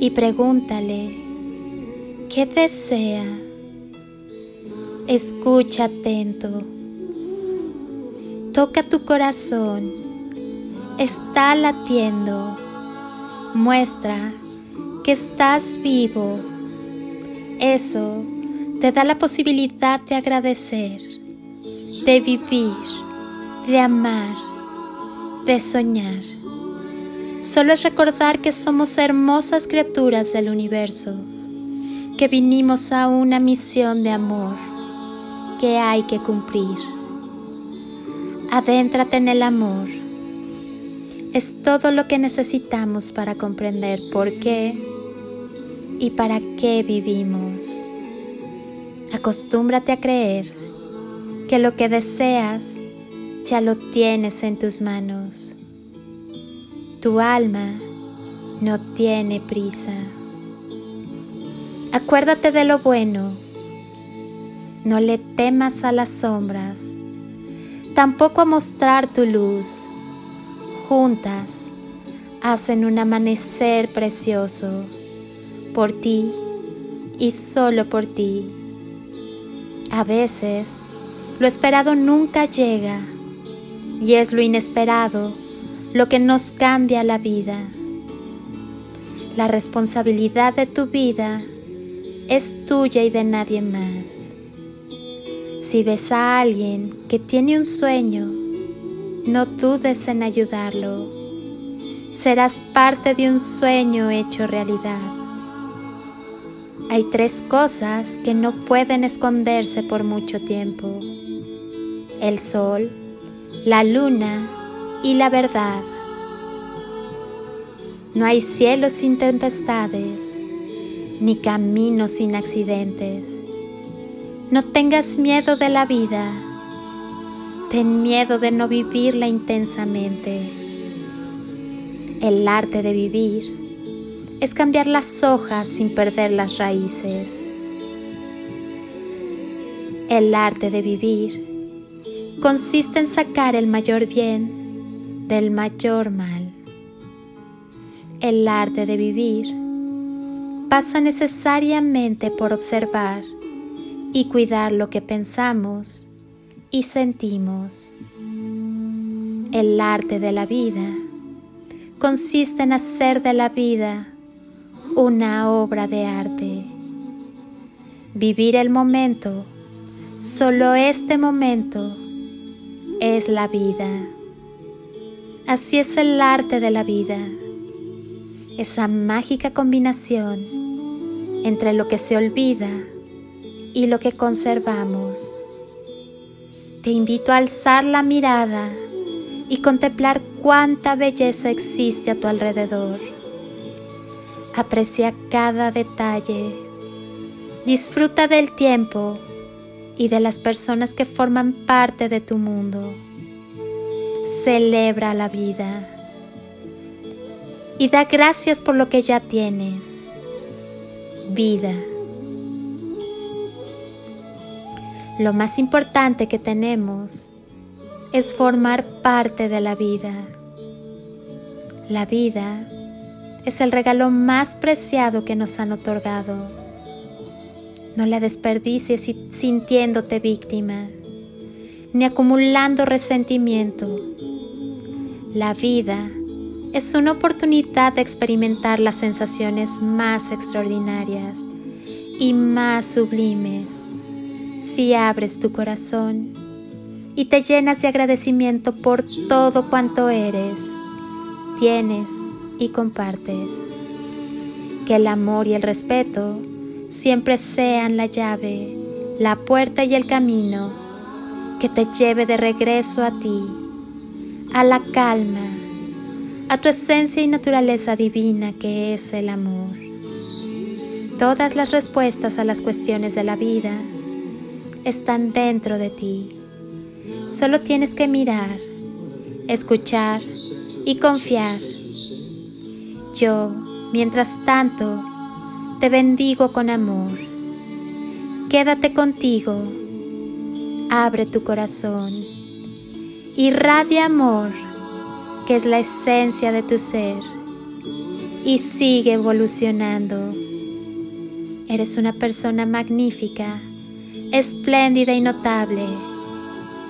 y pregúntale, ¿qué desea? Escucha atento, toca tu corazón, está latiendo, muestra que estás vivo eso te da la posibilidad de agradecer, de vivir, de amar, de soñar. Solo es recordar que somos hermosas criaturas del universo, que vinimos a una misión de amor que hay que cumplir. Adéntrate en el amor. Es todo lo que necesitamos para comprender por qué y para qué vivimos. Acostúmbrate a creer que lo que deseas ya lo tienes en tus manos. Tu alma no tiene prisa. Acuérdate de lo bueno. No le temas a las sombras, tampoco a mostrar tu luz. Juntas hacen un amanecer precioso por ti y solo por ti. A veces, lo esperado nunca llega y es lo inesperado lo que nos cambia la vida. La responsabilidad de tu vida es tuya y de nadie más. Si ves a alguien que tiene un sueño, no dudes en ayudarlo. Serás parte de un sueño hecho realidad. Hay tres cosas que no pueden esconderse por mucho tiempo. El sol, la luna y la verdad. No hay cielo sin tempestades, ni camino sin accidentes. No tengas miedo de la vida, ten miedo de no vivirla intensamente. El arte de vivir es cambiar las hojas sin perder las raíces. El arte de vivir consiste en sacar el mayor bien del mayor mal. El arte de vivir pasa necesariamente por observar y cuidar lo que pensamos y sentimos. El arte de la vida consiste en hacer de la vida una obra de arte. Vivir el momento, solo este momento, es la vida. Así es el arte de la vida, esa mágica combinación entre lo que se olvida y lo que conservamos. Te invito a alzar la mirada y contemplar cuánta belleza existe a tu alrededor Aprecia cada detalle. Disfruta del tiempo y de las personas que forman parte de tu mundo. Celebra la vida. y da gracias por lo que ya tienes. Vida. Lo más importante que tenemos es formar parte de la vida. La vida es el regalo más preciado que nos han otorgado. No la desperdicies sintiéndote víctima, ni acumulando resentimiento. La vida es una oportunidad de experimentar las sensaciones más extraordinarias y más sublimes si abres tu corazón y te llenas de agradecimiento por todo cuanto eres, tienes y compartes. Que el amor y el respeto siempre sean la llave, la puerta y el camino que te lleve de regreso a ti, a la calma, a tu esencia y naturaleza divina que es el amor. Todas las respuestas a las cuestiones de la vida están dentro de ti. Solo tienes que mirar, escuchar y confiar. Yo, mientras tanto, te bendigo con amor. Quédate contigo. Abre tu corazón. Irradia amor, que es la esencia de tu ser. Y sigue evolucionando. Eres una persona magnífica, espléndida y notable.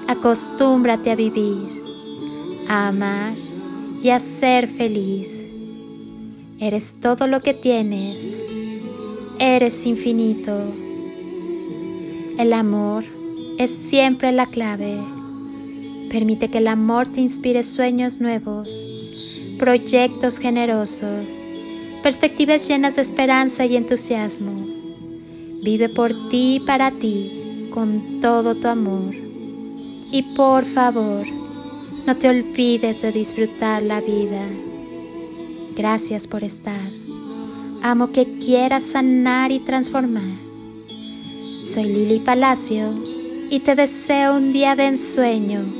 Acostúmbrate a vivir, a amar y a ser feliz. Eres todo lo que tienes eres infinito. El amor es siempre la clave. Permite que el amor te inspire sueños nuevos, proyectos generosos, perspectivas llenas de esperanza y entusiasmo. Vive por ti y para ti con todo tu amor. Y por favor, no te olvides de disfrutar la vida. Gracias por estar. Amo que quieras sanar y transformar. Soy Lili Palacio y te deseo un día de ensueño,